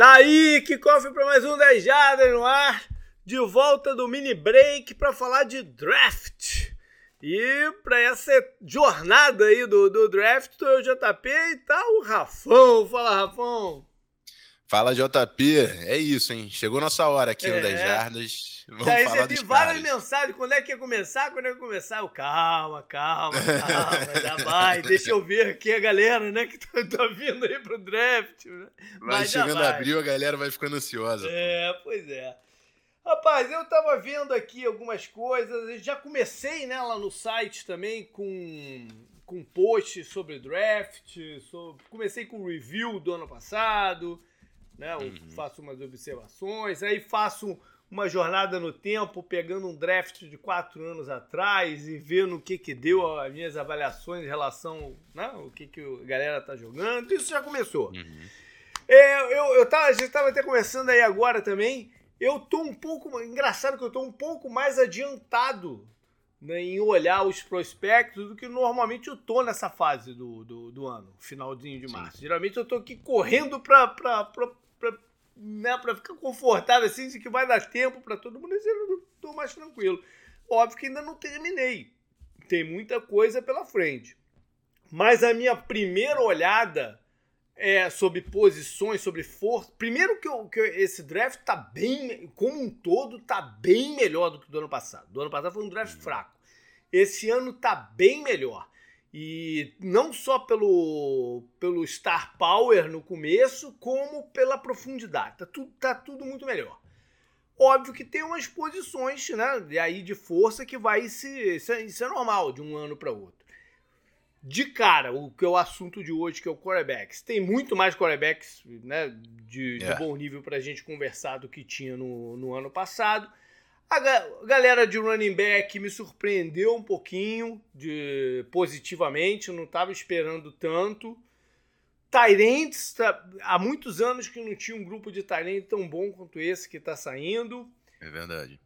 Tá aí, que cofre para mais um 10 Jardas no ar, de volta do mini break para falar de draft. E para essa jornada aí do, do draft, eu, JP, e tá o Rafão. Fala, Rafão. Fala, JP. É isso, hein? Chegou nossa hora aqui é. no 10 Jardas. Já recebi várias mensagens. Quando é que ia começar? Quando é que ia começar? Eu, calma, calma, calma, já vai. Deixa eu ver aqui a galera, né, que tá, tá vindo aí pro draft. Né? Vai chegando vai. abril, a galera vai ficando ansiosa. É, pô. pois é. Rapaz, eu tava vendo aqui algumas coisas. Já comecei, né, lá no site também com com post sobre draft. Sobre... Comecei com review do ano passado. Né, uhum. Faço umas observações. Aí faço uma jornada no tempo, pegando um draft de quatro anos atrás e vendo o que que deu as minhas avaliações em relação, né, o que que a galera tá jogando. Isso já começou. Uhum. É, eu, eu tava, a gente tava até começando aí agora também. Eu tô um pouco, engraçado que eu tô um pouco mais adiantado né, em olhar os prospectos do que normalmente eu tô nessa fase do, do, do ano, finalzinho de março. Sim. Geralmente eu tô aqui correndo para né, para ficar confortável assim, de que vai dar tempo para todo mundo, eu estou mais tranquilo. Óbvio que ainda não terminei. Tem muita coisa pela frente. Mas a minha primeira olhada é sobre posições, sobre força. Primeiro que, eu, que esse draft tá bem, como um todo, tá bem melhor do que o do ano passado. Do ano passado foi um draft uhum. fraco. Esse ano tá bem melhor. E não só pelo, pelo star power no começo, como pela profundidade. Tá tudo, tá tudo muito melhor. Óbvio que tem umas posições, né? E aí de força que vai se. Isso é, isso é normal de um ano para outro. De cara, o que é o assunto de hoje, que é o quarterbacks. Tem muito mais quarterbacks né, de, de bom nível para a gente conversar do que tinha no, no ano passado. A galera de running back me surpreendeu um pouquinho de positivamente, não estava esperando tanto. Tyrants, tá, há muitos anos que não tinha um grupo de Tyrants tão bom quanto esse que está saindo. É verdade.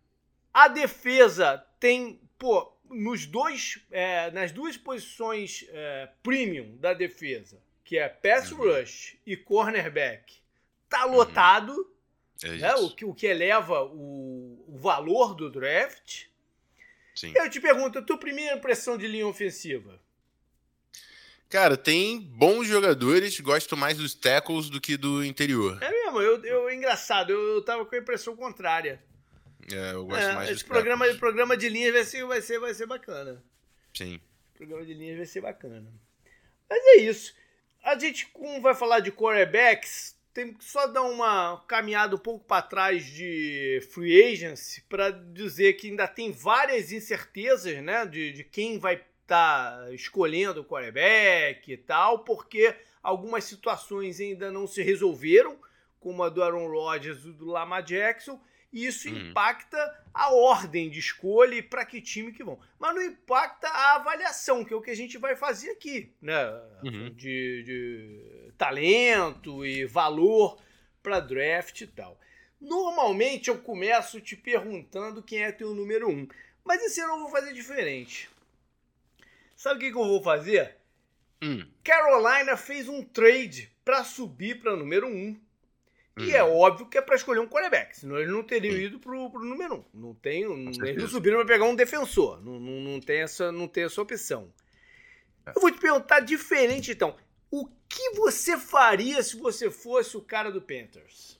A defesa tem, pô, nos dois, é, nas duas posições é, premium da defesa, que é pass uhum. rush e cornerback, tá uhum. É né? o, que, o que eleva o, o valor do draft. Sim. Eu te pergunto, a tua primeira impressão de linha ofensiva? Cara, tem bons jogadores, gosto mais dos tackles do que do interior. É mesmo, eu, eu engraçado, eu, eu tava com a impressão contrária. É, eu gosto é, mais esse programa, tackles. programa de linhas vai ser, vai, ser, vai ser bacana. Sim. O programa de linhas vai ser bacana. Mas é isso. A gente, como vai falar de quarterbacks, tem que só dar uma caminhada um pouco para trás de free agency para dizer que ainda tem várias incertezas, né, de, de quem vai estar tá escolhendo o quarterback e tal, porque algumas situações ainda não se resolveram, como a do Aaron Rodgers e do Lamar Jackson, e isso uhum. impacta a ordem de escolha e para que time que vão. Mas não impacta a avaliação, que é o que a gente vai fazer aqui, né? Uhum. De, de, talento e valor para draft e tal. Normalmente eu começo te perguntando quem é teu número um, mas esse ano eu vou fazer diferente. Sabe o que, que eu vou fazer? Hum. Carolina fez um trade para subir para número um e é uhum. óbvio que é para escolher um quarterback, senão eles não teriam ido pro, pro número um. Não tem, eles não subiram para pegar um defensor. Não, não, não, tem essa, não tem essa opção. É. Eu vou te perguntar diferente então. O que você faria se você fosse o cara do Panthers?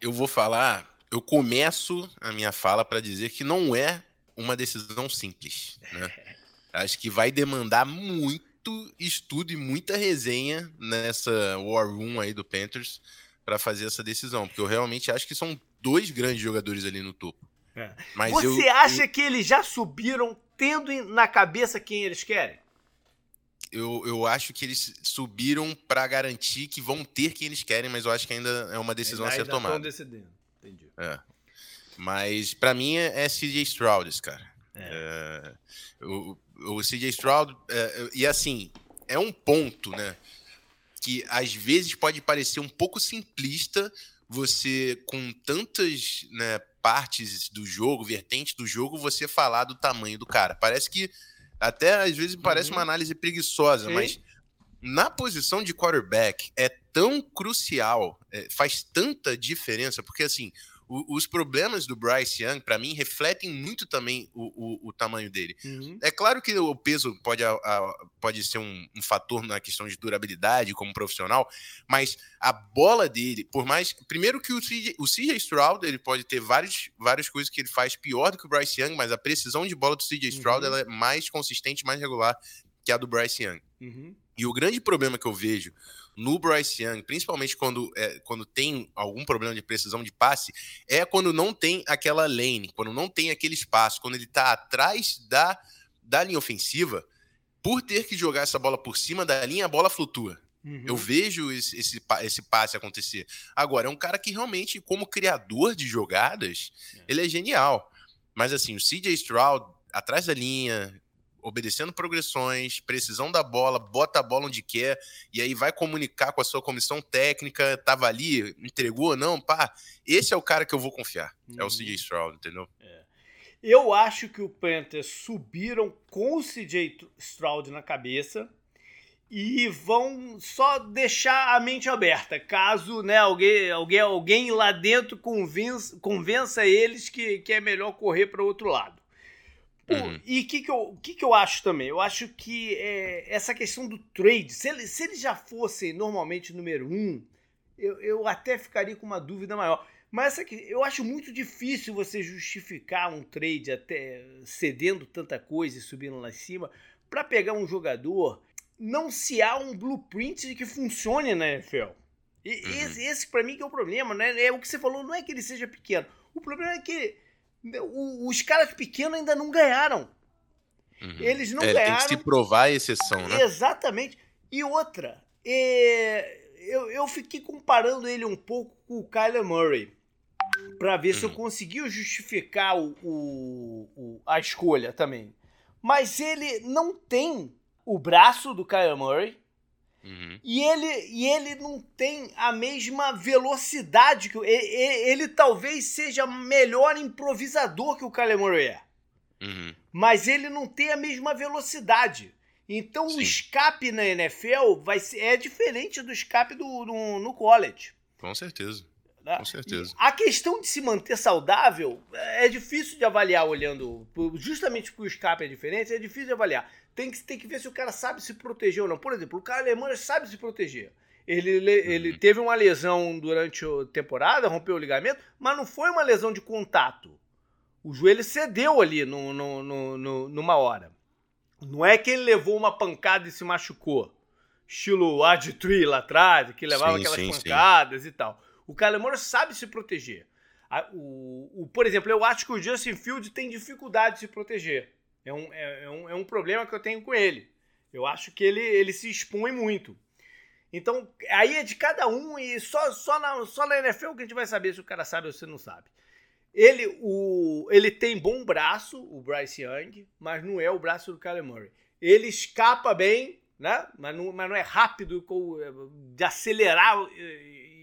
Eu vou falar, eu começo a minha fala para dizer que não é uma decisão simples. Né? Acho que vai demandar muito estudo e muita resenha nessa War Room aí do Panthers para fazer essa decisão, porque eu realmente acho que são dois grandes jogadores ali no topo. É. Mas Você eu, acha eu... que eles já subiram tendo na cabeça quem eles querem? Eu, eu acho que eles subiram para garantir que vão ter quem eles querem, mas eu acho que ainda é uma decisão ainda, a ser ainda tomada. decidindo. Entendi. É. Mas para mim é, é CJ Stroud, cara. É. É, o, o CJ Stroud, é, e assim, é um ponto, né? que às vezes pode parecer um pouco simplista você, com tantas né, partes do jogo, vertentes do jogo, você falar do tamanho do cara. Parece que até às vezes parece uhum. uma análise preguiçosa, Sim. mas na posição de quarterback é tão crucial, é, faz tanta diferença, porque assim, o, os problemas do Bryce Young, para mim, refletem muito também o, o, o tamanho dele. Uhum. É claro que o peso pode, a, a, pode ser um, um, fator na questão de durabilidade como profissional, mas a bola dele, por mais. Primeiro que o CJ, o CJ Stroud ele pode ter vários, várias coisas que ele faz pior do que o Bryce Young, mas a precisão de bola do CJ Stroud uhum. ela é mais consistente, mais regular que a do Bryce Young. Uhum. E o grande problema que eu vejo no Bryce Young, principalmente quando, é, quando tem algum problema de precisão de passe, é quando não tem aquela lane, quando não tem aquele espaço, quando ele está atrás da, da linha ofensiva, por ter que jogar essa bola por cima da linha, a bola flutua. Uhum. Eu vejo esse, esse, esse, passe acontecer. Agora, é um cara que realmente, como criador de jogadas, é. ele é genial. Mas assim, o CJ Stroud, atrás da linha, obedecendo progressões, precisão da bola, bota a bola onde quer, e aí vai comunicar com a sua comissão técnica, tava ali, entregou ou não, pá. Esse é o cara que eu vou confiar. Uhum. É o CJ uhum. Stroud, entendeu? É. Eu acho que o Panthers subiram com o CJ Stroud na cabeça e vão só deixar a mente aberta, caso né, alguém, alguém, alguém lá dentro convença, convença eles que, que é melhor correr para o outro lado. Uhum. E o que, que, eu, que, que eu acho também? Eu acho que é, essa questão do trade, se ele, se ele já fosse normalmente número um, eu, eu até ficaria com uma dúvida maior. Mas essa, eu acho muito difícil você justificar um trade até cedendo tanta coisa e subindo lá em cima para pegar um jogador não se há um blueprint que funcione na NFL. E, uhum. Esse, esse para mim que é o problema, né? É o que você falou, não é que ele seja pequeno. O problema é que os caras pequenos ainda não ganharam. Uhum. Eles não é, ganharam. Tem que se provar a exceção, né? Exatamente. E outra, é, eu, eu fiquei comparando ele um pouco com o Kyler Murray para ver uhum. se eu uhum. conseguia justificar o, o, o, a escolha também. Mas ele não tem o braço do Kyler Murray, Uhum. E, ele, e ele não tem a mesma velocidade que ele, ele, talvez seja melhor improvisador que o Kyler Murray é. Uhum. Mas ele não tem a mesma velocidade. Então Sim. o escape na NFL vai ser, é diferente do escape do, no, no college. Com certeza. Né? Com certeza. A questão de se manter saudável é difícil de avaliar olhando. Justamente porque o escape é diferente, é difícil de avaliar tem que, tem que ver se o cara sabe se proteger ou não. Por exemplo, o cara alemão sabe se proteger. Ele, ele uhum. teve uma lesão durante a temporada, rompeu o ligamento, mas não foi uma lesão de contato. O joelho cedeu ali no, no, no, no numa hora. Não é que ele levou uma pancada e se machucou. Estilo Ard Tree lá atrás, que levava sim, aquelas sim, pancadas sim. e tal. O Kyler sabe se proteger. O, o, por exemplo, eu acho que o Justin Field tem dificuldade de se proteger. É um, é, é, um, é um problema que eu tenho com ele. Eu acho que ele, ele se expõe muito. Então, aí é de cada um e só, só, na, só na NFL que a gente vai saber se o cara sabe ou se não sabe. Ele, o, ele tem bom braço, o Bryce Young, mas não é o braço do Kyler Murray. Ele escapa bem, né? mas, não, mas não é rápido de acelerar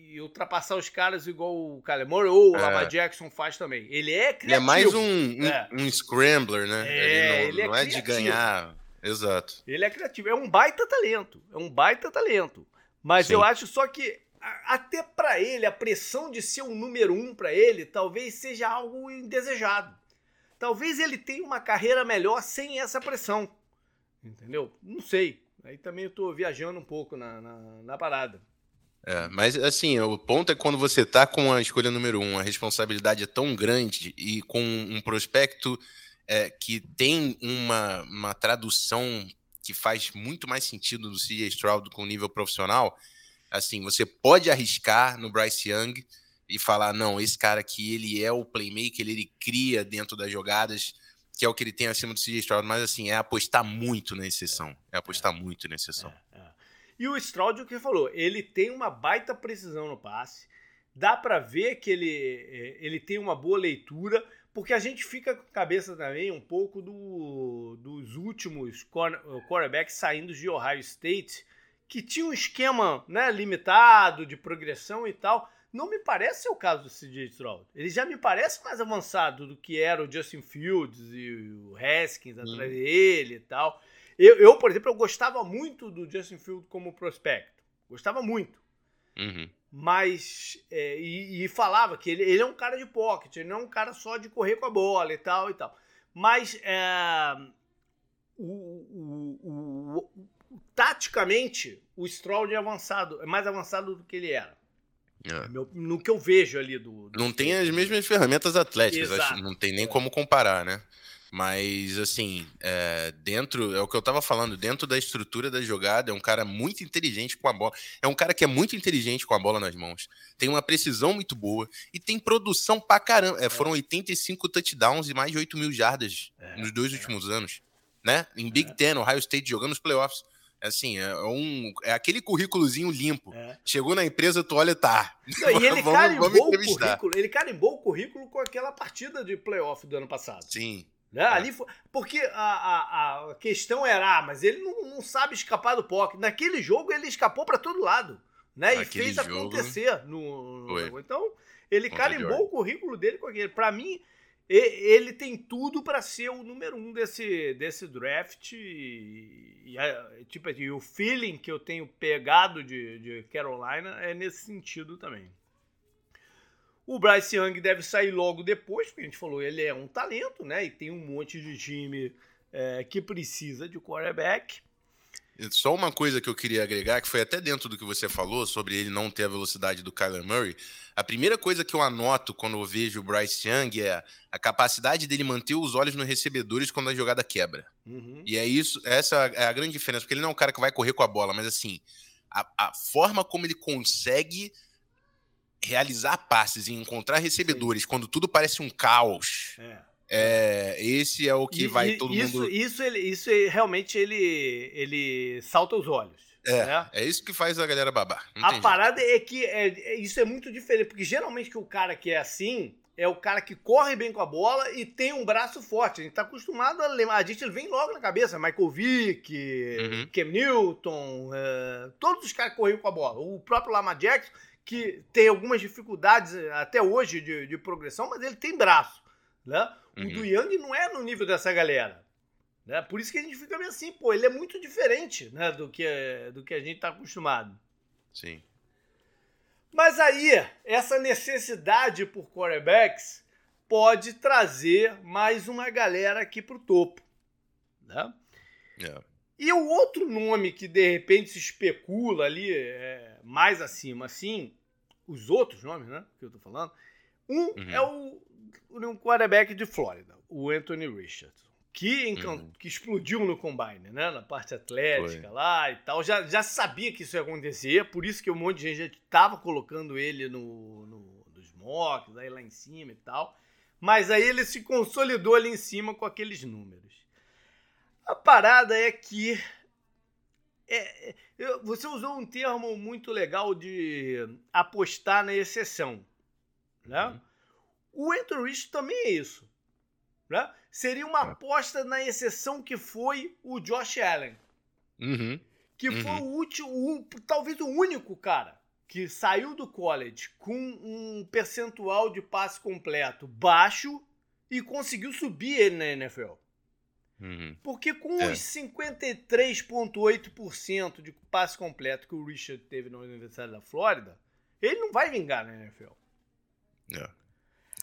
e ultrapassar os caras igual o Murray ou o é. Lamar Jackson faz também. Ele é criativo. Ele é mais um, um, é. um scrambler, né? É, ele não, ele é, não é de ganhar. Exato. Ele é criativo. É um baita talento. É um baita talento. Mas Sim. eu acho só que até para ele, a pressão de ser o um número um para ele talvez seja algo indesejado. Talvez ele tenha uma carreira melhor sem essa pressão. Entendeu? Não sei. Aí também eu tô viajando um pouco na, na, na parada. É, mas assim, o ponto é quando você tá com a escolha número um, a responsabilidade é tão grande e com um prospecto é, que tem uma, uma tradução que faz muito mais sentido do CJ Stroud com nível profissional, assim, você pode arriscar no Bryce Young e falar, não, esse cara aqui, ele é o playmaker, ele cria dentro das jogadas, que é o que ele tem acima do CJ Stroud, mas assim, é apostar muito na exceção, é apostar muito na exceção. É. E o Stroud, o que falou, ele tem uma baita precisão no passe, dá para ver que ele, é, ele tem uma boa leitura, porque a gente fica com a cabeça também um pouco do, dos últimos quarterbacks saindo de Ohio State, que tinha um esquema né, limitado de progressão e tal. Não me parece ser o caso do CJ Stroud. Ele já me parece mais avançado do que era o Justin Fields e o Haskins atrás hum. dele e tal. Eu, eu, por exemplo, eu gostava muito do Justin Field como prospecto. Gostava muito. Uhum. Mas. É, e, e, falava que ele, ele é um cara de pocket, ele não é um cara só de correr com a bola e tal e tal. Mas. É, o, o, o, taticamente, o Stroll é avançado, é mais avançado do que ele era. É. Meu, no que eu vejo ali do. do não tem as mesmas ferramentas atléticas, acho, não tem nem é. como comparar, né? Mas, assim, é, dentro, é o que eu tava falando, dentro da estrutura da jogada, é um cara muito inteligente com a bola. É um cara que é muito inteligente com a bola nas mãos. Tem uma precisão muito boa e tem produção pra caramba. É, foram 85 touchdowns e mais de 8 mil jardas é, nos dois é. últimos anos, né? Em Big é. Ten, Ohio State jogando os playoffs. É assim, é, um, é aquele currículozinho limpo. É. Chegou na empresa, tu olha, tá. Não, e ele, vamos, carimbou vamos o currículo, ele carimbou o currículo com aquela partida de playoff do ano passado. Sim. Né? É. Ali foi, porque a, a, a, questão era, ah, mas ele não, não sabe escapar do pocket. Naquele jogo ele escapou para todo lado. Né? e fez jogo, acontecer no, no Então, ele Contra carimbou o currículo dele com aquele. Para mim, ele tem tudo para ser o número um desse, desse draft. E, e, tipo, e o feeling que eu tenho pegado de, de Carolina é nesse sentido também. O Bryce Young deve sair logo depois, porque a gente falou, ele é um talento, né? E tem um monte de time é, que precisa de quarterback. Só uma coisa que eu queria agregar, que foi até dentro do que você falou sobre ele não ter a velocidade do Kyler Murray. A primeira coisa que eu anoto quando eu vejo o Bryce Young é a capacidade dele manter os olhos nos recebedores quando a jogada quebra. Uhum. E é isso, essa é a grande diferença, porque ele não é um cara que vai correr com a bola, mas assim, a, a forma como ele consegue realizar passes e encontrar recebedores quando tudo parece um caos. É é, esse é o que e, vai todo isso, mundo. Isso, ele, isso realmente ele, ele salta os olhos. É, né? é isso que faz a galera babar. A parada é que é, é, isso é muito diferente, porque geralmente que o cara que é assim é o cara que corre bem com a bola e tem um braço forte. A gente tá acostumado a lembrar. A gente vem logo na cabeça. Michael Vick, uhum. Cam Newton, uh, todos os caras corriam com a bola. O próprio Lama Jackson, que tem algumas dificuldades até hoje de, de progressão, mas ele tem braço. Né? Uhum. O do Yang não é no nível dessa galera. Né? Por isso que a gente fica meio assim, pô, ele é muito diferente né, do, que, do que a gente está acostumado. Sim. Mas aí, essa necessidade por quarterbacks pode trazer mais uma galera aqui para o topo. Né? Yeah. É. E o outro nome que de repente se especula ali é, mais acima, assim, os outros nomes, né, que eu tô falando, um uhum. é o um quarterback de Flórida, o Anthony Richardson, que, uhum. que explodiu no combine, né? Na parte atlética Foi. lá e tal. Já, já sabia que isso ia acontecer, por isso que um monte de gente estava colocando ele no, no, nos mocks, aí lá em cima e tal. Mas aí ele se consolidou ali em cima com aqueles números. A parada é que. É, você usou um termo muito legal de apostar na exceção. Né? Uhum. O Anthony Rich também é isso. Né? Seria uma é. aposta na exceção que foi o Josh Allen. Uhum. Que uhum. foi o último, o, talvez o único cara que saiu do college com um percentual de passe completo baixo e conseguiu subir ele na NFL. Uhum. Porque com é. os 53,8% de passe completo que o Richard teve na Universidade da Flórida, ele não vai vingar na NFL. É.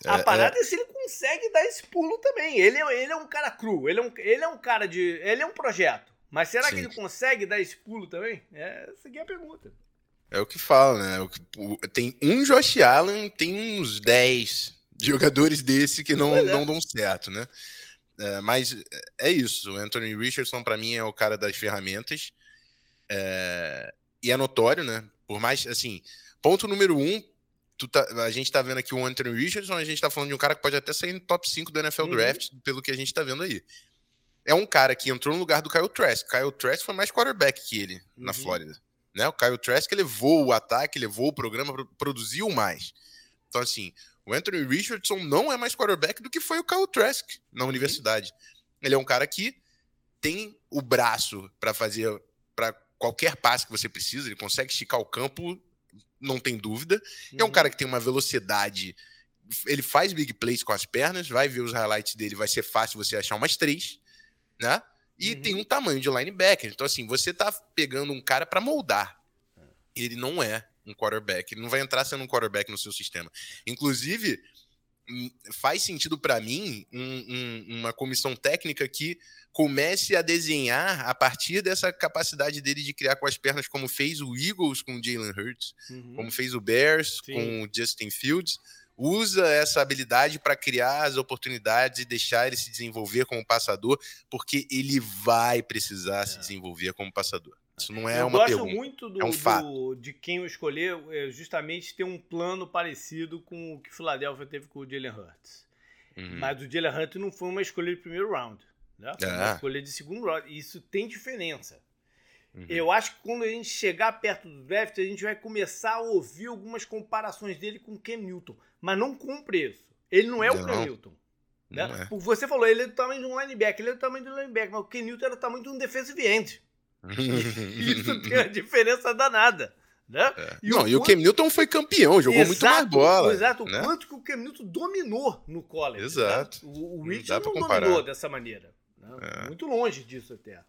A é, parada é... é... se ele consegue dar esse pulo também. Ele, é, ele é um cara cru, ele é um, ele é um cara de. Ele é um projeto. Mas será Sim. que ele consegue dar esse pulo também? É, essa aqui é a pergunta. É o que fala, né? Tem um Josh Allen, tem uns 10 jogadores desse que não, é. não dão certo, né? É, mas é isso. O Anthony Richardson, para mim, é o cara das ferramentas. É, e é notório, né? Por mais, assim, ponto número um, tá, a gente tá vendo aqui o Anthony Richardson, a gente tá falando de um cara que pode até sair no top 5 do NFL uhum. Draft, pelo que a gente tá vendo aí. É um cara que entrou no lugar do Kyle Trask. Kyle Trask foi mais quarterback que ele uhum. na Flórida. Né? O Kyle Trask levou o ataque, levou o programa, produziu mais. Então, assim, o Anthony Richardson não é mais quarterback do que foi o Kyle Trask na uhum. universidade. Ele é um cara que tem o braço para fazer para qualquer passe que você precisa, ele consegue esticar o campo não tem dúvida. Uhum. É um cara que tem uma velocidade. Ele faz big plays com as pernas, vai ver os highlights dele, vai ser fácil você achar umas três, né? E uhum. tem um tamanho de linebacker. Então, assim, você tá pegando um cara para moldar. Ele não é um quarterback. Ele não vai entrar sendo um quarterback no seu sistema. Inclusive, hum, faz sentido para mim um, um, uma comissão técnica que comece a desenhar a partir dessa capacidade dele de criar com as pernas, como fez o Eagles com o Jalen Hurts, uhum. como fez o Bears Sim. com o Justin Fields usa essa habilidade para criar as oportunidades e deixar ele se desenvolver como passador, porque ele vai precisar é. se desenvolver como passador. Isso não é eu uma pergunta. Eu gosto muito do, é um do, de quem eu escolher, é justamente ter um plano parecido com o que Philadelphia teve com o Jalen Hurts. Uhum. Mas o Jalen Hurts não foi uma escolha de primeiro round. Né? Foi uma é. escolha de segundo round. Isso tem diferença. Uhum. Eu acho que quando a gente chegar perto do draft, a gente vai começar a ouvir algumas comparações dele com o Cam Newton, mas não com preço. Ele não é não. o Cam Newton. Né? É. Você falou, ele é do tamanho de um linebacker, ele é do tamanho de um linebacker, mas o Cam Newton era do tamanho de um defensive end. Isso tem uma diferença danada. Né? É. E não, o e o Cam Newton foi campeão, jogou exato, muito mais bola. Exato, né? o quanto que o Cam Newton dominou no college. Né? Exato. Né? O, o Rich não, não dominou dessa maneira. Né? É. Muito longe disso até.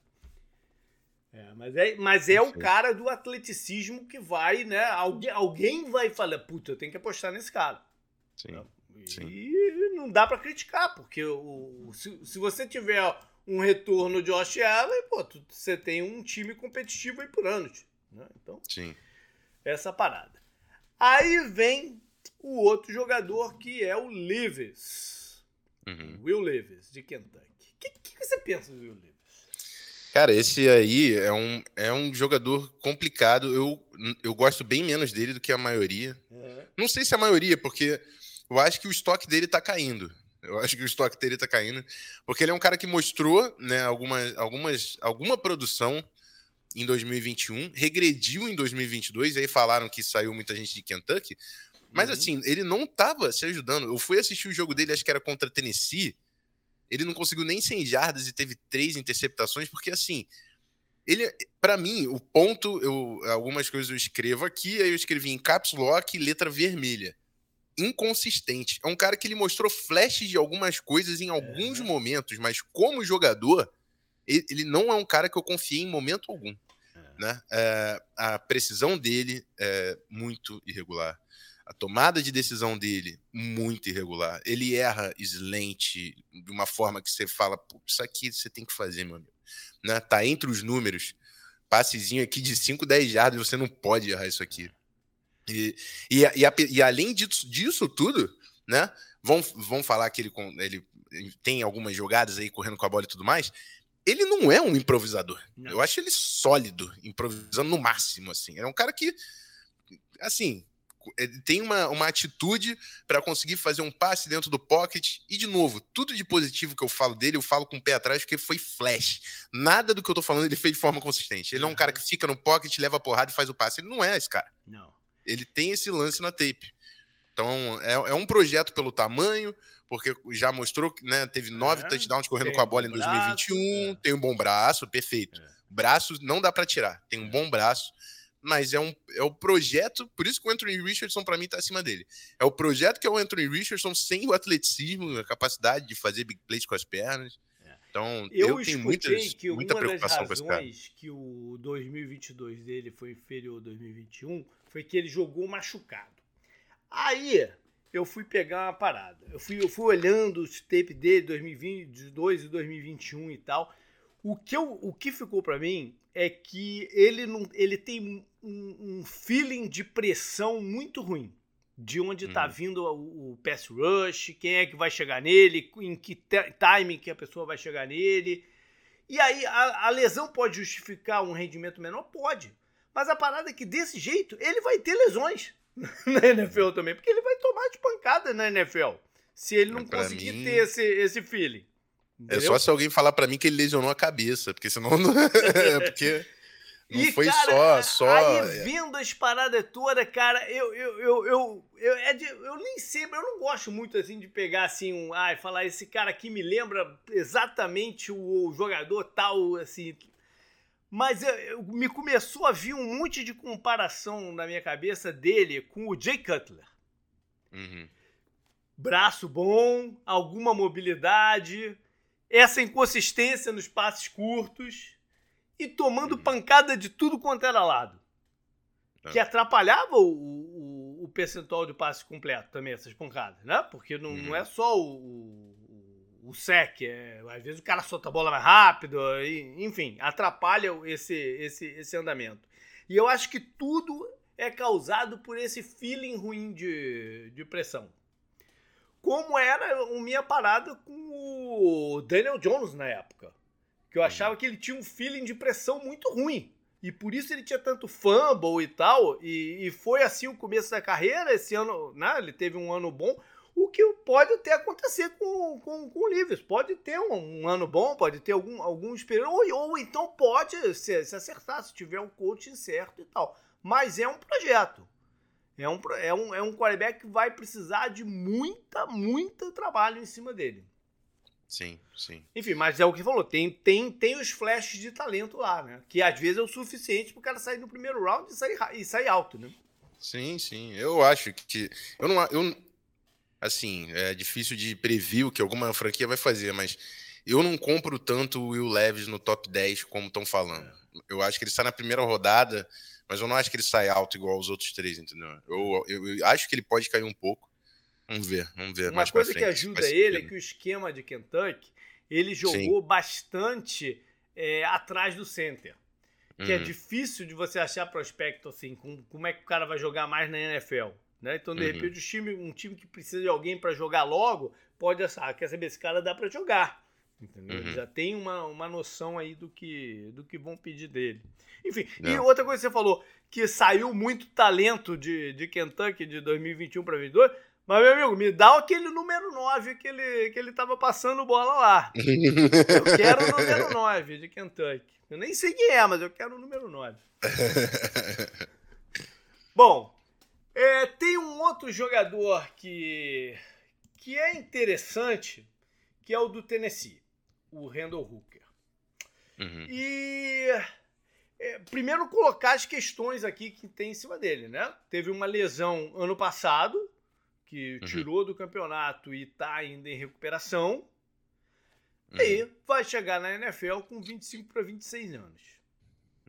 É, mas é, mas é o cara do atleticismo que vai, né? Alguém, alguém vai falar, puta, eu tenho que apostar nesse cara. Sim. Né? E Sim. não dá para criticar, porque o, se, se você tiver um retorno de Josh Allen, pô, tu, você tem um time competitivo aí por anos. Né? Então, Sim. essa parada. Aí vem o outro jogador que é o Levis. Uhum. Will Levis, de Kentucky. O que, que, você pensa do Will Levis? Cara, esse aí é um, é um jogador complicado. Eu, eu gosto bem menos dele do que a maioria. Uhum. Não sei se a maioria, porque eu acho que o estoque dele tá caindo. Eu acho que o estoque dele tá caindo. Porque ele é um cara que mostrou né, algumas, algumas, alguma produção em 2021, regrediu em 2022, e aí falaram que saiu muita gente de Kentucky. Mas uhum. assim, ele não tava se ajudando. Eu fui assistir o jogo dele, acho que era contra Tennessee ele não conseguiu nem 100 jardas e teve três interceptações, porque assim, ele, para mim, o ponto, eu, algumas coisas eu escrevo aqui, aí eu escrevi em caps lock, letra vermelha. Inconsistente. É um cara que ele mostrou flashes de algumas coisas em alguns é. momentos, mas como jogador, ele, não é um cara que eu confiei em momento algum. É. Né? É, a precisão dele é muito irregular. A tomada de decisão dele, muito irregular. Ele erra slant de uma forma que você fala, isso aqui você tem que fazer, meu amigo. Né? Tá entre os números. Passezinho aqui de 5, 10 jardas, você não pode errar isso aqui. E, e, e, e além disso, disso, tudo, né? Vão, vão falar que ele, ele, tem algumas jogadas aí correndo com a bola e tudo mais ele não é um improvisador. Não. Eu acho ele sólido, improvisando no máximo, assim. É um cara que, assim, tem uma, uma atitude para conseguir fazer um passe dentro do pocket. E, de novo, tudo de positivo que eu falo dele, eu falo com o pé atrás, porque foi flash. Nada do que eu tô falando ele fez de forma consistente. Ele não é um cara que fica no pocket, leva a porrada e faz o passe. Ele não é esse cara. Não. Ele tem esse lance na tape. Então, é, é um projeto pelo tamanho, porque já mostrou que né, teve nove é, touchdowns correndo com a bola um em 2021, braço, é. tem um bom braço, perfeito. É. Braço não dá para tirar, tem um bom braço mas é, um, é o projeto, por isso que o Anthony Richardson para mim tá acima dele. É o projeto que é o Anthony Richardson sem o atleticismo, a capacidade de fazer big plays com as pernas. Então, eu, eu tenho muitas, que muita preocupação com esse cara. que o 2022 dele foi inferior ao 2021 foi que ele jogou machucado. Aí eu fui pegar uma parada. Eu fui, eu fui olhando os tape dele 2022 e 2021 e tal. O que, eu, o que ficou para mim é que ele, não, ele tem um, um feeling de pressão muito ruim. De onde está uhum. vindo o, o, pass rush, quem é que vai chegar nele, em que timing que a pessoa vai chegar nele. E aí, a, a lesão pode justificar um rendimento menor? Pode. Mas a parada é que desse jeito, ele vai ter lesões na NFL também, porque ele vai tomar de pancada na NFL. Se ele não conseguir mim... ter esse, esse feeling. Entendeu? É só se alguém falar para mim que ele lesionou a cabeça, porque senão não. é porque não e, foi cara, só, só. Aí é. vendo as paradas todas, cara, eu, eu, eu, eu, eu, é de, eu nem sei, eu não gosto muito assim de pegar assim um. Ai, ah, falar, esse cara aqui me lembra exatamente o, o jogador tal, assim. Mas eu, eu, me começou a vir um monte de comparação na minha cabeça dele com o Jay Cutler. Uhum. Braço bom, alguma mobilidade, essa inconsistência nos passes curtos e tomando uhum. pancada de tudo quanto era lado. que atrapalhava o, o, o, percentual de passe completo também, essas pancadas, né? Porque não, uhum. não é só o, o, o sec, é, às vezes o cara solta a bola mais rápido, e, enfim, atrapalha esse, esse, esse andamento. E eu acho que tudo é causado por esse feeling ruim de, de pressão. Como era a minha parada com o Daniel Jones na época. Que eu uhum. achava que ele tinha um feeling de pressão muito ruim. E por isso ele tinha tanto fumble e tal. E, e foi assim o começo da carreira. Esse ano, né, ele teve um ano bom. O que pode até acontecer com, com, com o Livres. Pode ter um, um, ano bom, pode ter algum, algum esperança. Ou, ou então pode se, se acertar, se tiver um coaching certo e tal. Mas é um projeto. É um, é um, é um quarterback que vai precisar de muita, muito trabalho em cima dele. Sim, sim. Enfim, mas é o que falou, tem, tem, tem os flashes de talento lá, né? Que às vezes é o suficiente pro cara sair no primeiro round e sair, e sair alto, né? Sim, sim. Eu acho que. Eu não. Eu, assim, é difícil de prever o que alguma franquia vai fazer, mas eu não compro tanto o Will Levis no top 10 como estão falando. É. Eu acho que ele está na primeira rodada, mas eu não acho que ele sai alto igual os outros três, entendeu? Eu, eu, eu acho que ele pode cair um pouco. Vamos ver, vamos ver. Uma coisa que ajuda ele é que o esquema de Kentucky, ele jogou Sim. bastante é, atrás do center. Que é uhum. é difícil de você achar prospecto assim, com, como é que o cara vai jogar mais na NFL. Né? Então, de uhum. repente, time, um time que precisa de alguém para jogar logo, pode achar, quer saber, esse cara dá para jogar. Entendeu? Uhum. Já tem uma, uma noção aí do que, do que vão pedir dele. Enfim, Não. e outra coisa que você falou, que saiu muito talento de, de Kentucky de 2021 para 2022, mas, meu amigo, me dá aquele número 9 que ele, que ele tava passando bola lá. eu quero o número 9 de Kentucky. Eu nem sei quem é, mas eu quero o número 9. Bom, é, tem um outro jogador que, que é interessante, que é o do Tennessee, o Randall Hooker. Uhum. E é, primeiro colocar as questões aqui que tem em cima dele, né? Teve uma lesão ano passado, que uhum. tirou do campeonato e está ainda em recuperação. Uhum. E vai chegar na NFL com 25 para 26 anos.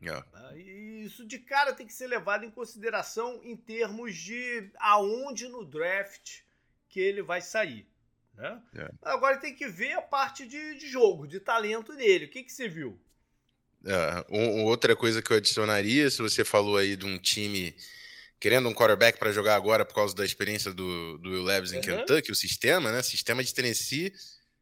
Yeah. Tá? E isso de cara tem que ser levado em consideração em termos de aonde no draft que ele vai sair. Né? Yeah. Agora tem que ver a parte de, de jogo, de talento dele. O que, que você viu? Uh, outra coisa que eu adicionaria, se você falou aí de um time querendo um quarterback para jogar agora por causa da experiência do, do Will Levis em uhum. Kentucky, o sistema, né? Sistema de Tennessee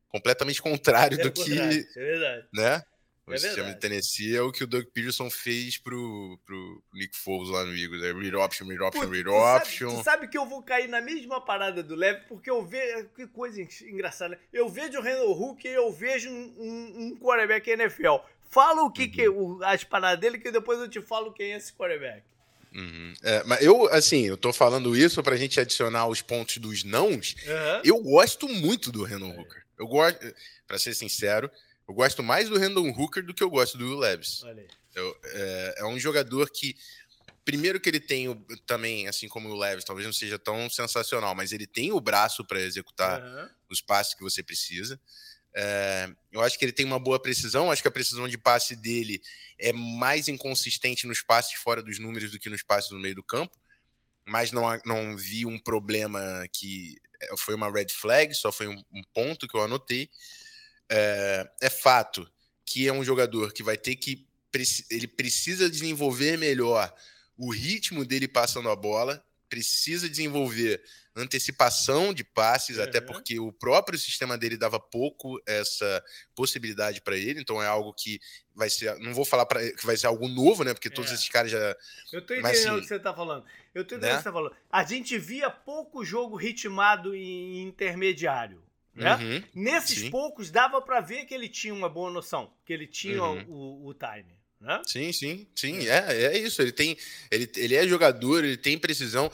completamente contrário é do que. É verdade. Né? O é sistema verdade. de Tennessee é o que o Doug Peterson fez pro, pro Nick Foles lá no Eagles. É read option, read option, Putz, read option. Sabe, tu sabe que eu vou cair na mesma parada do Lev, porque eu vejo. Que coisa engraçada. Eu vejo o Randall Hook e eu vejo um, um, quarterback NFL. Fala o que, uhum. que as paradas dele, que depois eu te falo quem é esse quarterback. Uhum. É, mas eu, assim, eu tô falando isso pra gente adicionar os pontos dos nãos. Uhum. Eu gosto muito do Randall é. Hooker. Eu gosto, pra ser sincero, eu gosto mais do Randall Hooker do que eu gosto do Will Levis. Eu, é, é, um jogador que, primeiro que ele tem o, também, assim como o Levis, talvez não seja tão sensacional, mas ele tem o braço para executar uhum. os passes que você precisa. É, eu acho que ele tem uma boa precisão, acho que a precisão de passe dele é mais inconsistente nos passes fora dos números do que nos passes no meio do campo, mas não, não vi um problema que é, foi uma red flag, só foi um, um ponto que eu anotei. É, é, fato que é um jogador que vai ter que ele precisa desenvolver melhor o ritmo dele passando a bola, precisa desenvolver antecipação de passes, uhum. até porque o próprio sistema dele dava pouco essa possibilidade para ele, então é algo que vai ser, não vou falar para que vai ser algo novo, né? Porque todos é. esses caras já Eu tô entendendo Mas, assim, o que você tá falando. Eu tô entendendo né? o que você tá falando. A gente via pouco jogo ritmado em intermediário. Né? Uhum, Nesses sim. poucos dava para ver que ele tinha uma boa noção, que ele tinha uhum. o, o time. Né? Sim, sim, sim, é, é isso. Ele tem, ele, ele é jogador, ele tem precisão.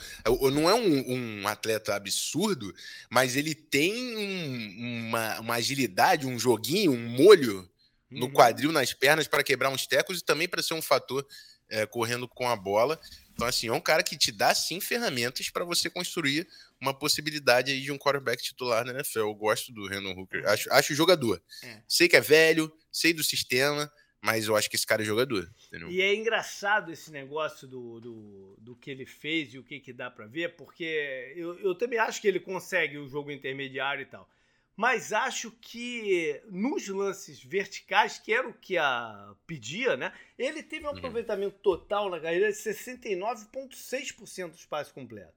Não é um, um atleta absurdo, mas ele tem um, uma, uma agilidade, um joguinho, um molho no uhum. quadril, nas pernas para quebrar uns tecos e também para ser um fator é, correndo com a bola. Então, assim, é um cara que te dá sim ferramentas para você construir uma possibilidade aí de um quarterback titular na NFL. Eu gosto do Renan Hooker, acho, acho jogador. É. Sei que é velho, sei do sistema, mas eu acho que esse cara é jogador. Entendeu? E é engraçado esse negócio do, do, do que ele fez e o que, que dá para ver, porque eu, eu também acho que ele consegue o jogo intermediário e tal. Mas acho que nos lances verticais, que era o que a pedia, né? Ele teve um uhum. aproveitamento total na carreira de 69,6% dos passes completos.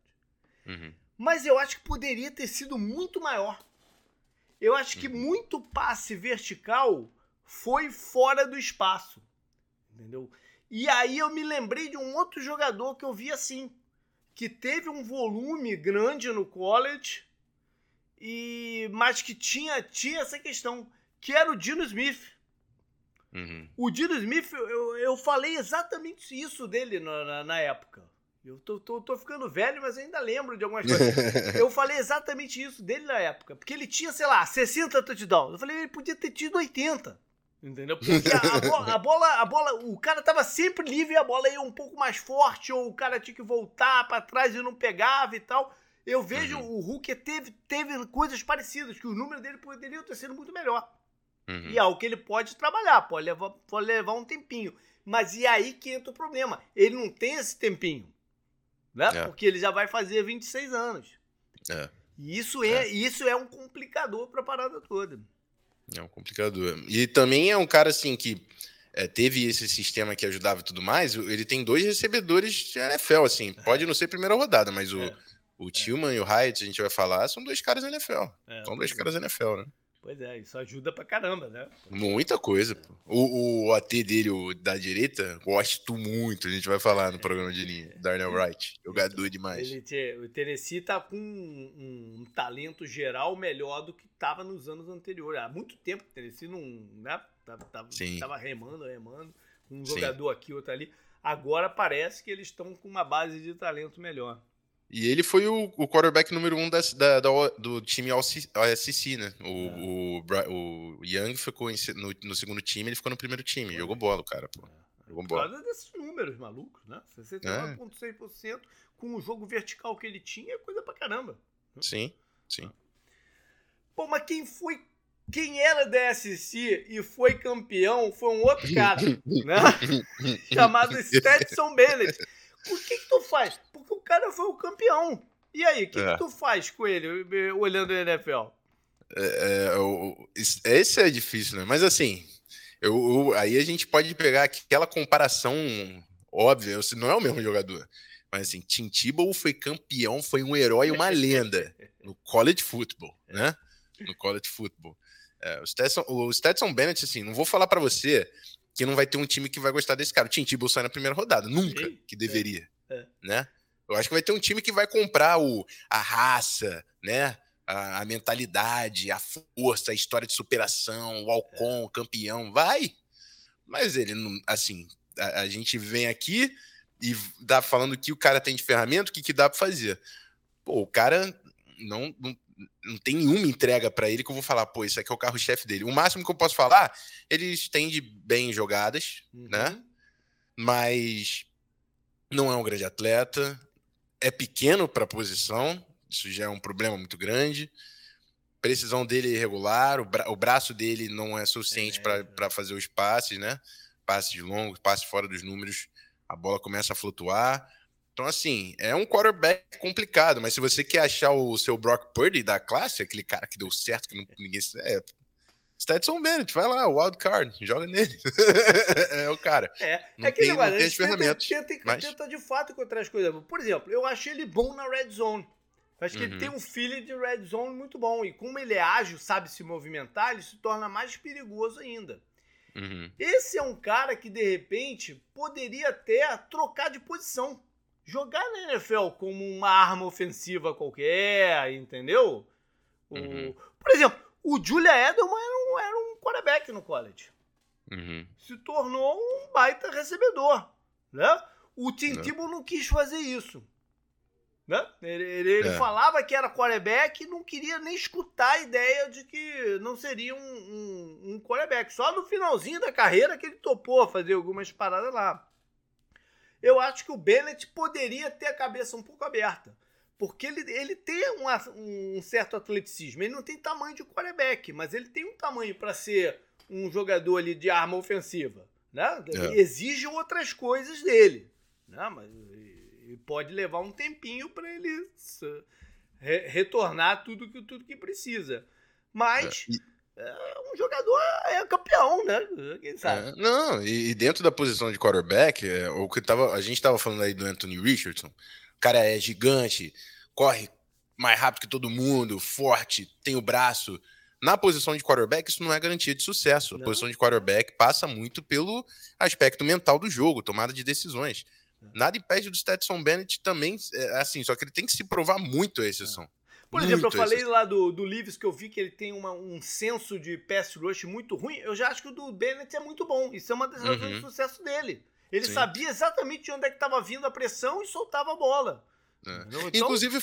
Uhum. Mas eu acho que poderia ter sido muito maior. Eu acho que uhum. muito passe vertical foi fora do espaço. Entendeu? E aí eu me lembrei de um outro jogador que eu vi assim, que teve um volume grande no college, e mas que tinha, tinha essa questão, que era o Dino Smith. Uhum. O Dino Smith, eu, eu falei exatamente isso dele na, na, na época. Eu tô, tô, tô, ficando velho, mas ainda lembro de algumas coisas. eu falei exatamente isso dele na época. Porque ele tinha, sei lá, 60 touchdowns. Eu falei, ele podia ter tido 80. Entendeu? Porque a, a, bola, a, bola, a bola, o cara tava sempre livre e a bola ia um pouco mais forte, ou o cara tinha que voltar para trás e não pegava e tal. Eu vejo uhum. o Hulk teve, teve coisas parecidas, que o número dele poderia ter sido muito melhor. Uhum. E é algo que ele pode trabalhar, pode levar, pode levar um tempinho. Mas e aí que entra o problema? Ele não tem esse tempinho. Né? É. Porque ele já vai fazer 26 anos. É. E isso é, é. isso é um complicador para a parada toda. É um complicador. E também é um cara assim que é, teve esse sistema que ajudava e tudo mais. Ele tem dois recebedores de NFL, assim. Pode não ser primeira rodada, mas o, é. o Tillman e o Hyatt, a gente vai falar, são dois caras NFL. É, são dois caras NFL, né? Pois é, isso ajuda pra caramba, né? Muita coisa. Pô. O, o AT dele, o da direita, gosto muito. A gente vai falar no programa de linha. Darnell Wright, jogador demais. Ele, o Tennessee tá com um, um, talento geral melhor do que tava nos anos anteriores. Há muito tempo o Tennessee não. Né? Tava, tava, tava remando, remando. Um jogador Sim. aqui, outro ali. Agora parece que eles estão com uma base de talento melhor. E ele foi o, o quarterback número um da, da, da do time OSC, né? O, é. o, o Young ficou em, no, no, segundo time, ele ficou no primeiro time. Jogou bola, cara, pô. É. Jogou bola. Por causa desses números malucos, né? 69,6% é. com o jogo vertical que ele tinha, é coisa pra caramba. Sim, sim. Pô, mas quem foi quem era da SC e foi campeão foi um outro cara, né? Chamado Stetson Bennett. Por que, que tu faz? Porque o cara foi o campeão. E aí, o que, é. que tu faz com ele olhando o NFL? É, é, esse é difícil, né? Mas assim, eu, eu, aí a gente pode pegar aquela comparação óbvia, não é o mesmo jogador. Mas assim, Tim Tebow foi campeão, foi um herói, uma lenda no college football, né? No college football. É, o, Stetson, o Stetson Bennett, assim, não vou falar para você que não vai ter um time que vai gostar desse cara. O Tim Tebow sai na primeira rodada, nunca Sim, que deveria, é, é. né? Eu acho que vai ter um time que vai comprar o, a raça, né? A, a mentalidade, a força, a história de superação, o Alcon, o campeão, vai. Mas ele não, assim, a, a, gente vem aqui e dá falando que o cara tem de ferramenta, o que, que dá para fazer. Pô, o cara não, não não tem nenhuma entrega para ele que eu vou falar, pô, isso aqui é o carro-chefe dele. O máximo que eu posso falar, ele estende bem jogadas, uhum. né? Mas não é um grande atleta, é pequeno para a posição, isso já é um problema muito grande. Precisão dele é irregular, o, bra o braço dele não é suficiente é, para fazer os passes, né? Passes longos, passes fora dos números, a bola começa a flutuar. Então, assim, é um quarterback complicado, mas se você quer achar o seu Brock Purdy da classe, aquele cara que deu certo, que não, ninguém. É, Stetson Bennett, vai lá, wild card, joga nele. é o cara. É, não é que tem, não tem ferramentas. Tenta, tenta, mas... tenta de fato encontrar as coisas. Por exemplo, eu achei ele bom na red zone. Acho que uhum. ele tem um feeling de red zone muito bom. E como ele é ágil, sabe se movimentar, ele se torna mais perigoso ainda. Uhum. Esse é um cara que, de repente, poderia até trocar de posição jogar na NFL como uma arma ofensiva qualquer, entendeu? Uhum. O, por exemplo, o Julia Edelman era um, era um quarterback no college. Uhum. Se tornou um baita recebedor, né? O Tim uhum. Tebow não quis fazer isso. Né? Ele, ele, ele é. falava que era quarterback e não queria nem escutar a ideia de que não seria um, um, um quarterback. Só no finalzinho da carreira que ele topou fazer algumas paradas lá eu acho que o Bennett poderia ter a cabeça um pouco aberta. Porque ele, ele tem um, um certo atleticismo. Ele não tem tamanho de quarterback, mas ele tem um tamanho para ser um jogador ali de arma ofensiva. Né? É. Exige outras coisas dele. Né? Mas pode levar um tempinho para ele re retornar tudo que, tudo que precisa. Mas. É. E... É, um jogador é campeão, né? Quem sabe? É, não, e, dentro da posição de quarterback, é, o que tava, a gente estava falando aí do Anthony Richardson, o cara é gigante, corre mais rápido que todo mundo, forte, tem o braço. Na posição de quarterback, isso não é garantia de sucesso. A não. posição de quarterback passa muito pelo aspecto mental do jogo, tomada de decisões. É. Nada impede do Stetson Bennett também, é, assim, só que ele tem que se provar muito a exceção. Por muito exemplo, eu falei lá do, do Leaves que eu vi que ele tem uma, um senso de pass rush muito ruim. Eu já acho que o do Bennett é muito bom. Isso é uma das razões uhum. do sucesso dele. Ele Sim. sabia exatamente de onde é que estava vindo a pressão e soltava a bola. É. Então... Inclusive,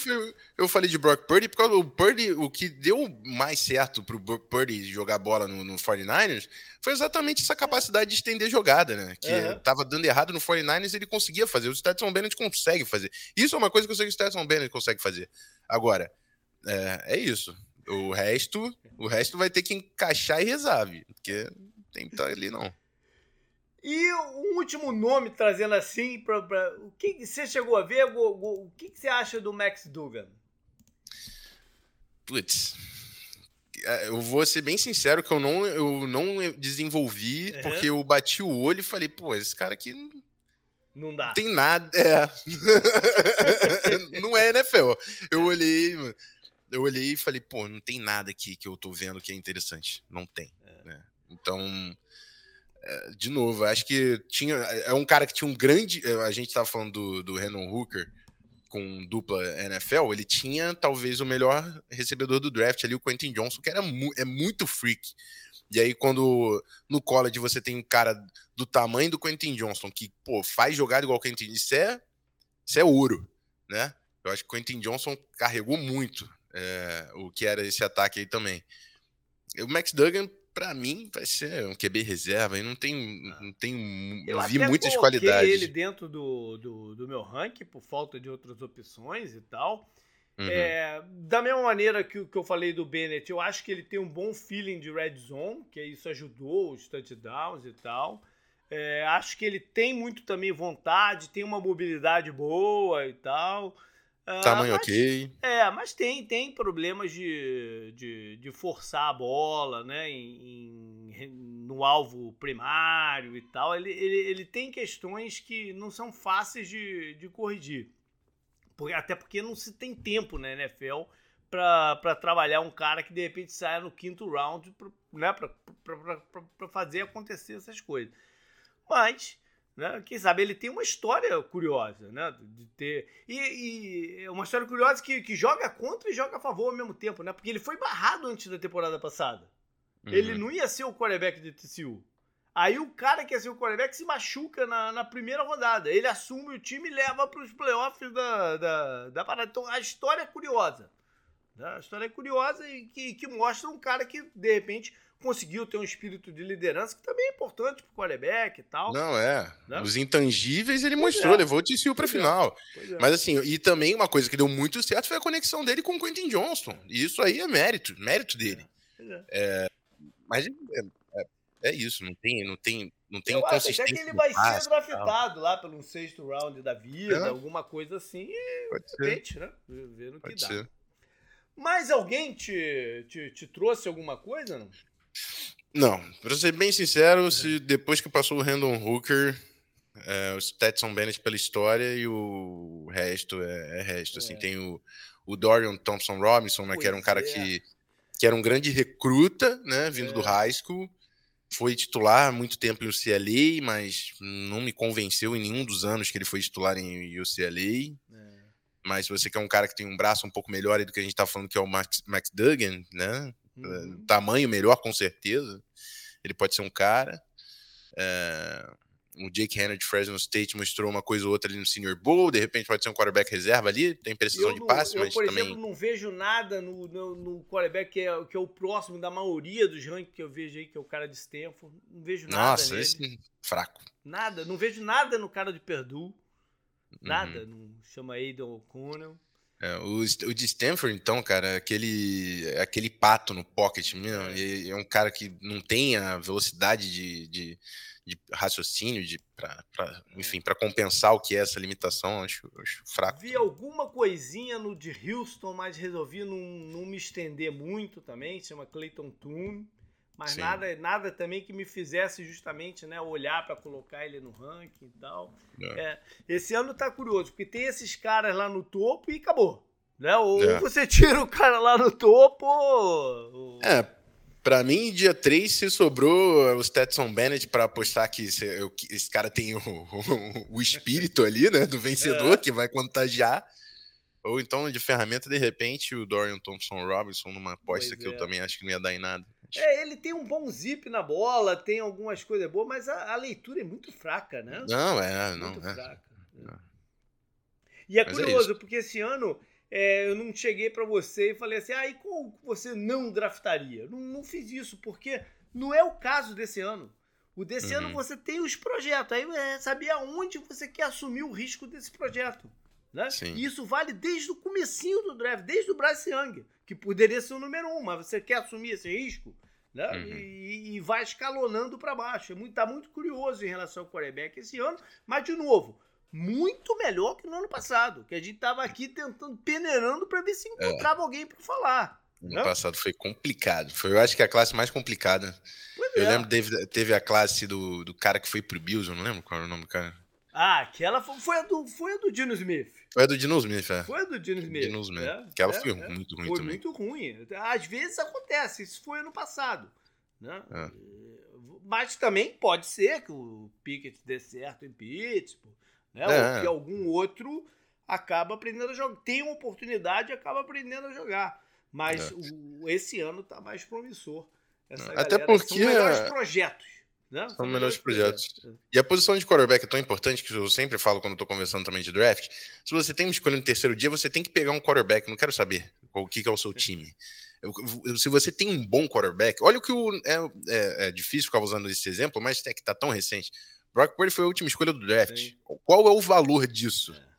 eu falei de Brock Purdy, porque o Purdy, o que deu mais certo pro Purdy jogar bola no, no 49ers foi exatamente essa capacidade de estender jogada, né? Que uhum. tava dando errado no 49ers, ele conseguia fazer. O Stetson Bennett consegue fazer. Isso é uma coisa que eu sei que o Stetson Bennett consegue fazer. Agora, é, é isso. O resto, o resto vai ter que encaixar e rezar, porque tem que estar ali não. E um último nome trazendo assim, pra o que, você chegou a ver? O, o, que, que você acha do Max Dugan? Putz, é, eu vou ser bem sincero que eu não, eu não desenvolvi, uhum. porque eu bati o olho e falei, pô, esse cara aqui não dá. Tem nada. É. não é, né, Fel? Eu olhei, eu olhei e falei, pô, não tem nada aqui que eu tô vendo que é interessante. Não tem. É. Né? Então, é, de novo, acho que tinha. É um cara que tinha um grande. É, a gente estava falando do, do Renan Hooker com dupla NFL, ele tinha talvez o melhor recebedor do draft ali, o Quentin Johnson, que era mu é muito freak. E aí, quando no college você tem um cara do tamanho do Quentin Johnson, que, pô, faz jogada igual o Quentin, isso é, isso é ouro, né? Eu acho que o Quentin Johnson carregou muito é, o que era esse ataque aí também. O Max Duggan para mim, vai ser um QB reserva. E não tem. Ah. Não tem eu, eu vi muitas qualidades. ele dentro do, do, do, meu ranking, por falta de outras opções e tal. Uhum. É, da mesma maneira que, que eu falei do Bennett, eu acho que ele tem um bom feeling de red zone, que isso ajudou os touchdowns e tal. É, acho que ele tem muito também vontade, tem uma mobilidade boa e tal. Ah, Tamanho mas, ok. É, mas tem, tem problemas de, de, de forçar a bola, né? Em, em, no alvo primário e tal. Ele, ele, ele tem questões que não são fáceis de, de corrigir. até porque não se tem tempo na NFL para trabalhar um cara que de repente saia no quinto round pra, né, para fazer acontecer essas coisas. Mas né? Quem sabe ele tem uma história curiosa, né? De ter. E, e uma história curiosa que, que joga contra e joga a favor ao mesmo tempo, né? Porque ele foi barrado antes da temporada passada. Uhum. Ele não ia ser o quarterback de TCU. Aí o cara que ia ser o quarterback se machuca na, na primeira rodada. Ele assume o time e leva para os playoffs da, da, da parada. Então a história é curiosa. Né? A história é curiosa e que, que mostra um cara que, de repente, conseguiu ter um espírito de liderança que também é importante pro quarterback e tal. Não, é. Né? Os intangíveis ele pois mostrou, é. levou o TCU pra pois é. final. É. Mas assim, e também uma coisa que deu muito certo foi a conexão dele com o Quentin Johnston. E isso aí é mérito, mérito dele. É. é mas é, é, isso, não tem, não tem, não tem Eu consistência. Acho que ele vai ser draftado lá pelo sexto round da vida, alguma coisa assim, e Pode ser. né? Vendo que dá. Ser. Mas alguém te, te, te trouxe alguma coisa, não? Não, pra ser bem sincero, se depois que passou o Randall Hooker, é, o Stetson Bennett pela história e o resto é, é resto. Assim, é. tem o, o Dorian Thompson Robinson, né, que era um cara é. que, que era um grande recruta, né, vindo do é. high school. Foi titular há muito tempo em UCLA, mas não me convenceu em nenhum dos anos que ele foi titular em UCLA. É. Mas se você quer um cara que tem um braço um pouco melhor do que a gente tá falando, que é o Max, Max Duggan, né? Uhum. Tamanho melhor, com certeza. Ele pode ser um cara. É, o Jake Henry de Fresno State mostrou uma coisa ou outra ali no Senior Bowl. De repente pode ser um quarterback reserva ali. Tem precisão eu de passe, eu, mas por também. exemplo, não vejo nada no, no, no quarterback que é, que é, o próximo da maioria dos rankings que eu vejo aí, que é o cara de Stanford. Não vejo nada. Nossa, nele. esse fraco. Nada. Não vejo nada no cara de Purdue. Nada. Uhum. Não chama Aiden O'Connell. É, o, o de Stanford, então, cara, aquele, aquele pato no pocket mesmo, é. é um cara que não tem a velocidade de, de, de raciocínio, de pra, pra enfim, para compensar o que é essa limitação, acho, acho fraco. Vi alguma coisinha no de Houston, mas resolvi não, não me estender muito também, chama Clayton Toon. Mas nada, nada também que me fizesse justamente né, olhar para colocar ele no ranking e tal. É. É, esse ano tá curioso, porque tem esses caras lá no topo e acabou. Né? Ou é. você tira o cara lá no topo. Ou... É, Pra mim, dia 3, se sobrou o Stetson Bennett para apostar que esse, cara tem o, o, o, espírito ali, né? Do vencedor, é. que vai contagiar. Ou então, de ferramenta, de repente, o Dorian Thompson Robinson numa aposta pois que é. eu também acho que não ia dar em nada. É, ele tem um bom zip na bola, tem algumas coisas boas, mas a, a leitura é muito fraca, né? Não, é, não. Muito é. fraca. Não. E é mas é curioso, é porque esse ano é, eu não cheguei para você e falei assim, ah, e qual você não draftaria? Não, não fiz isso, porque não é o caso desse ano. O desse uhum. ano você tem os projetos, aí é saber aonde você quer assumir o risco desse projeto. Né? E isso vale desde o comecinho do draft, desde o Bryce Young, que poderia ser o número um, mas você quer assumir esse risco? Né? Uhum. E, e, vai escalonando para baixo. É muito, tá muito curioso em relação ao quarterback esse ano, mas de novo, muito melhor que no ano passado, que a gente tava aqui tentando, peneirando para ver se encontrava é. alguém para falar. No ano passado foi complicado. Foi, eu acho que a classe mais complicada. Pois eu é. lembro teve, teve a classe do, do cara que foi pro Bills, eu não lembro qual era o nome do cara. Ah, aquela foi, foi, a do, foi a do Dino Smith. Foi a do Dino Smith, é. Foi a do Dino Smith. Dino Smith. É, aquela é, foi é. muito ruim foi também. muito ruim. Às vezes acontece, isso foi ano passado. Né? É. Mas também pode ser que o Pickett dê certo em Pittsburgh né? É. Ou que algum outro acaba aprendendo a jogar. Tem uma oportunidade e acaba aprendendo a jogar. Mas é. o, esse ano está mais promissor. Até porque. São melhores projetos. Né? São, melhores projetos. projetos. E a posição de quarterback é tão importante que eu sempre falo quando estou conversando também de draft. Se você tem uma escolha no terceiro dia, você tem que pegar um quarterback. Não quero saber o que, que é o seu time. Se você tem um bom quarterback, olha o que o, é, é, é difícil ficar usando esse exemplo, mas é que está tão recente. Brock Purdy foi a última escolha do draft. Sim. Qual é o valor disso? É.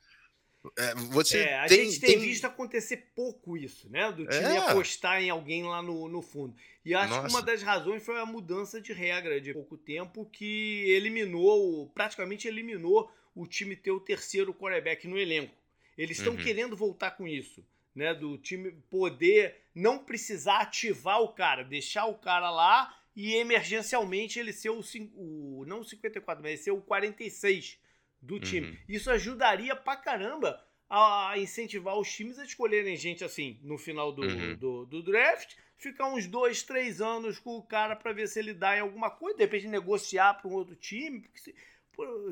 é, você é, a tem, gente tem, tem, visto acontecer pouco isso, né? Do time é. apostar em alguém lá no, no fundo. E acho Nossa. que uma das razões foi a mudança de regra de pouco tempo que eliminou, praticamente eliminou o time ter o terceiro quarterback no elenco. Eles estão uhum. querendo voltar com isso, né? Do time poder não precisar ativar o cara, deixar o cara lá e emergencialmente ele ser o, o não o 54, mas ser o 46 do time. Uhum. Isso ajudaria pra caramba a incentivar os times a escolherem gente assim no final do, uhum. do, do, draft, ficar uns dois, três anos com o cara para ver se ele dá em alguma coisa, de repente negociar para um outro time. Se,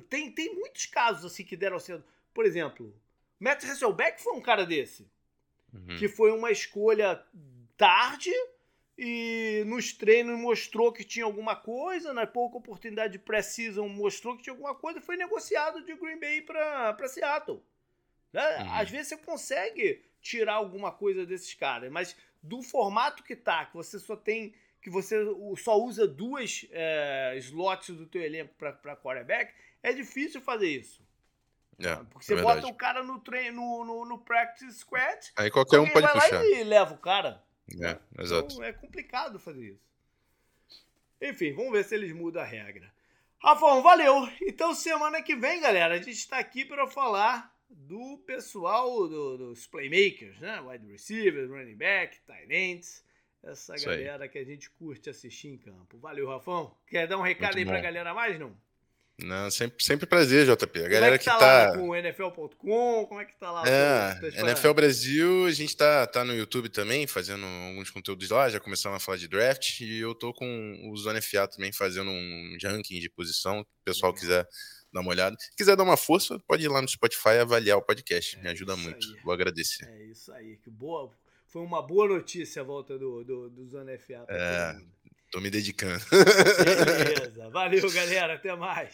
tem, tem muitos casos assim que deram certo. Por exemplo, Matt Hasselbeck foi um cara desse, uhum. que foi uma escolha tarde e nos treinos mostrou que tinha alguma coisa, na pouca oportunidade de pré-season mostrou que tinha alguma coisa, foi negociado de Green Bay para Seattle. Né? Uhum. Às vezes você consegue tirar alguma coisa desses caras, mas do formato que tá, que você só tem, que você só usa duas é, slots do teu elenco para quarterback, é difícil fazer isso. É, Porque você é bota o cara no treino, no, no, no practice squad, aí qualquer um pode vai puxar. lá e leva o cara. É, exato. Então é complicado fazer isso. Enfim, vamos ver se eles mudam a regra. Rafão, valeu! Então, semana que vem, galera, a gente está aqui para falar do pessoal do, dos playmakers, né? Wide receivers, running back, tight ends. Essa Isso galera aí. que a gente curte assistir em campo. Valeu, Rafão. Quer dar um recado Muito aí para a galera mais, não? Não, sempre, sempre prazer, JP. A como galera é que tá, tá... lá com o NFL.com, como é que tá lá? É, NFL Brasil, a gente tá, tá no YouTube também, fazendo alguns conteúdos lá, já começamos a falar de draft, e eu tô com o Zona FA também fazendo um ranking de posição, se o pessoal quiser dar uma olhada. Se quiser dar uma força, pode ir lá no Spotify e avaliar o podcast, é me ajuda muito, aí. vou agradecer. É isso aí, que boa, foi uma boa notícia a volta do, do, do Zona FA. É, tô me dedicando. Beleza, valeu galera, até mais.